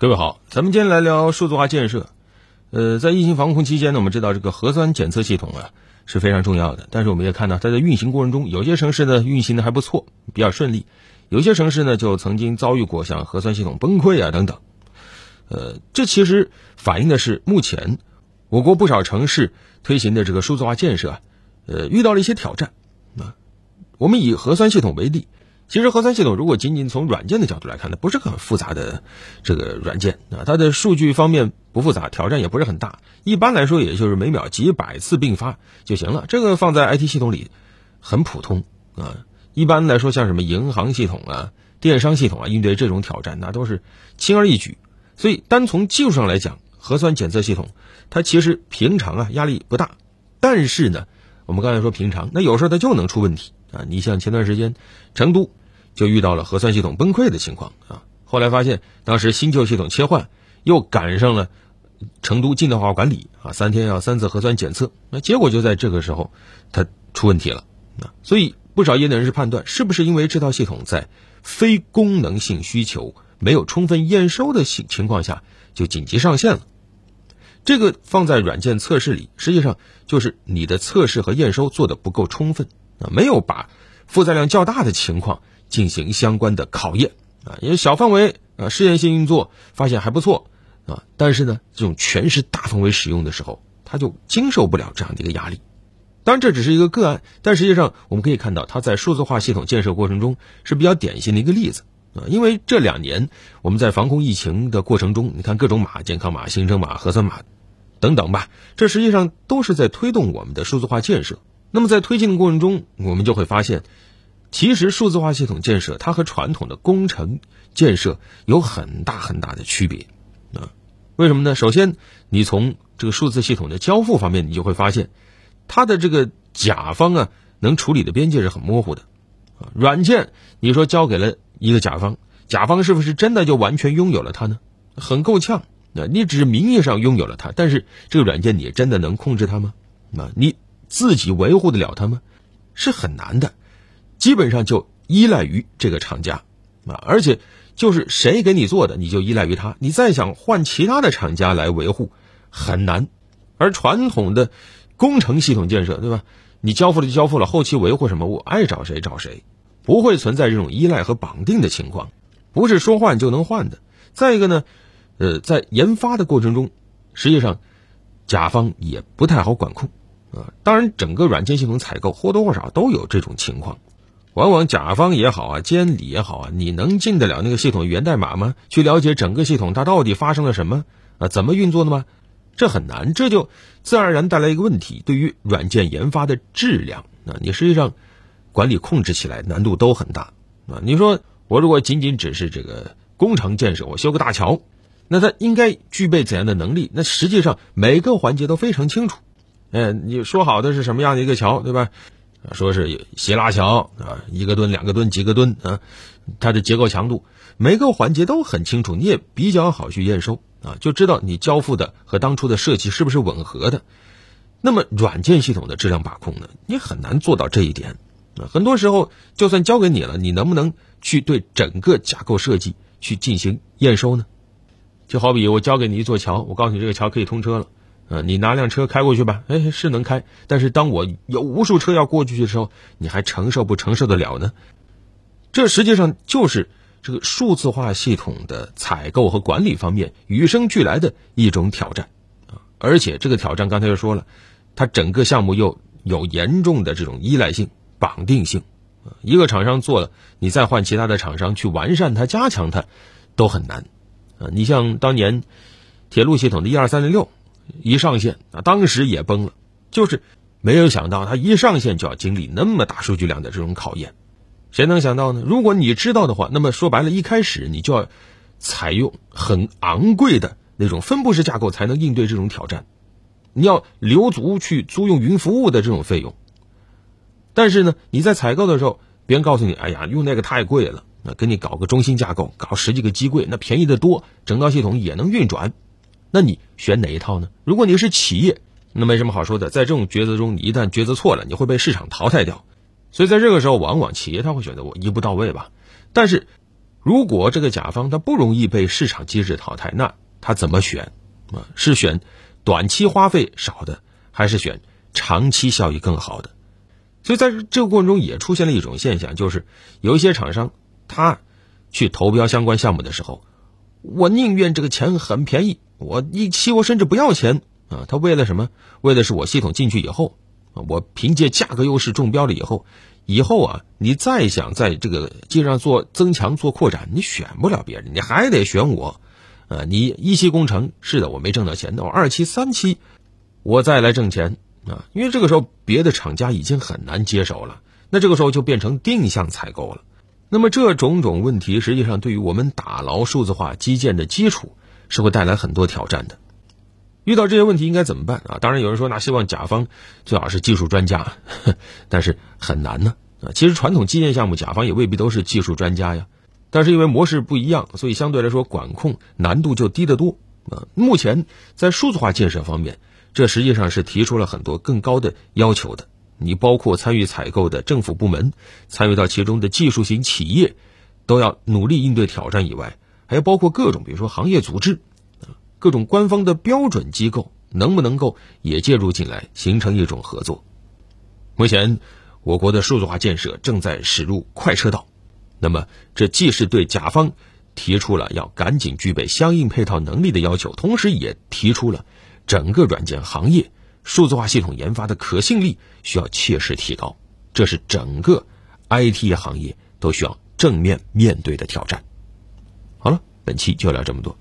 各位好，咱们今天来聊数字化建设。呃，在疫情防控期间呢，我们知道这个核酸检测系统啊是非常重要的。但是我们也看到，它在运行过程中，有些城市呢运行的还不错，比较顺利；有些城市呢就曾经遭遇过像核酸系统崩溃啊等等。呃，这其实反映的是目前我国不少城市推行的这个数字化建设啊，呃，遇到了一些挑战。啊，我们以核酸系统为例。其实核酸系统如果仅仅从软件的角度来看，它不是很复杂的这个软件啊，它的数据方面不复杂，挑战也不是很大。一般来说，也就是每秒几百次并发就行了。这个放在 IT 系统里很普通啊。一般来说，像什么银行系统啊、电商系统啊，应对这种挑战那都是轻而易举。所以，单从技术上来讲，核酸检测系统它其实平常啊压力不大。但是呢，我们刚才说平常，那有时候它就能出问题啊。你像前段时间成都。就遇到了核酸系统崩溃的情况啊！后来发现，当时新旧系统切换，又赶上了成都近代化管理啊，三天要三次核酸检测，那结果就在这个时候，它出问题了啊！所以不少业内人士判断，是不是因为这套系统在非功能性需求没有充分验收的情情况下就紧急上线了？这个放在软件测试里，实际上就是你的测试和验收做的不够充分啊，没有把负载量较大的情况。进行相关的考验啊，因为小范围啊试验性运作发现还不错啊，但是呢，这种全是大范围使用的时候，它就经受不了这样的一个压力。当然，这只是一个个案，但实际上我们可以看到，它在数字化系统建设过程中是比较典型的一个例子啊。因为这两年我们在防控疫情的过程中，你看各种码、健康码、行程码、核酸码等等吧，这实际上都是在推动我们的数字化建设。那么在推进的过程中，我们就会发现。其实数字化系统建设，它和传统的工程建设有很大很大的区别啊。为什么呢？首先，你从这个数字系统的交付方面，你就会发现，它的这个甲方啊，能处理的边界是很模糊的啊。软件，你说交给了一个甲方，甲方是不是真的就完全拥有了它呢？很够呛啊！你只是名义上拥有了它，但是这个软件你真的能控制它吗？啊，你自己维护得了它吗？是很难的。基本上就依赖于这个厂家，啊，而且就是谁给你做的，你就依赖于他。你再想换其他的厂家来维护，很难。而传统的工程系统建设，对吧？你交付了就交付了，后期维护什么，我爱找谁找谁，不会存在这种依赖和绑定的情况，不是说换就能换的。再一个呢，呃，在研发的过程中，实际上甲方也不太好管控，啊，当然整个软件系统采购或多或少都有这种情况。往往甲方也好啊，监理也好啊，你能进得了那个系统源代码吗？去了解整个系统它到底发生了什么啊？怎么运作的吗？这很难，这就自然而然带来一个问题：对于软件研发的质量啊，你实际上管理控制起来难度都很大啊。你说我如果仅仅只是这个工程建设，我修个大桥，那它应该具备怎样的能力？那实际上每个环节都非常清楚。哎，你说好的是什么样的一个桥，对吧？说是斜拉桥啊，一个吨、两个吨、几个吨啊，它的结构强度每个环节都很清楚，你也比较好去验收啊，就知道你交付的和当初的设计是不是吻合的。那么软件系统的质量把控呢，你很难做到这一点啊。很多时候，就算交给你了，你能不能去对整个架构设计去进行验收呢？就好比我交给你一座桥，我告诉你这个桥可以通车了。呃，你拿辆车开过去吧，哎，是能开，但是当我有无数车要过去的时候，你还承受不承受得了呢？这实际上就是这个数字化系统的采购和管理方面与生俱来的一种挑战啊！而且这个挑战刚才又说了，它整个项目又有严重的这种依赖性、绑定性！一个厂商做了，你再换其他的厂商去完善它、加强它，都很难啊！你像当年铁路系统的一二三零六。一上线啊，当时也崩了，就是没有想到它一上线就要经历那么大数据量的这种考验，谁能想到呢？如果你知道的话，那么说白了，一开始你就要采用很昂贵的那种分布式架构，才能应对这种挑战。你要留足去租用云服务的这种费用，但是呢，你在采购的时候，别人告诉你，哎呀，用那个太贵了，那给你搞个中心架构，搞十几个机柜，那便宜的多，整套系统也能运转。那你选哪一套呢？如果你是企业，那没什么好说的。在这种抉择中，你一旦抉择错了，你会被市场淘汰掉。所以在这个时候，往往企业他会选择我一步到位吧。但是，如果这个甲方他不容易被市场机制淘汰，那他怎么选啊？是选短期花费少的，还是选长期效益更好的？所以在这个过程中也出现了一种现象，就是有一些厂商他去投标相关项目的时候，我宁愿这个钱很便宜，我一期我甚至不要钱啊！他为了什么？为的是我系统进去以后啊，我凭借价格优势中标了以后。以后啊，你再想在这个机上做增强、做扩展，你选不了别人，你还得选我。呃，你一期工程是的，我没挣到钱，那我二期、三期，我再来挣钱啊。因为这个时候别的厂家已经很难接手了，那这个时候就变成定向采购了。那么这种种问题，实际上对于我们打牢数字化基建的基础，是会带来很多挑战的。遇到这些问题应该怎么办啊？当然有人说，那希望甲方最好是技术专家，但是很难呢啊。其实传统基建项目，甲方也未必都是技术专家呀。但是因为模式不一样，所以相对来说管控难度就低得多啊。目前在数字化建设方面，这实际上是提出了很多更高的要求的。你包括参与采购的政府部门，参与到其中的技术型企业，都要努力应对挑战以外，还有包括各种比如说行业组织。各种官方的标准机构能不能够也介入进来，形成一种合作？目前，我国的数字化建设正在驶入快车道，那么这既是对甲方提出了要赶紧具备相应配套能力的要求，同时也提出了整个软件行业数字化系统研发的可信力需要切实提高，这是整个 IT 行业都需要正面面对的挑战。本期就聊这么多。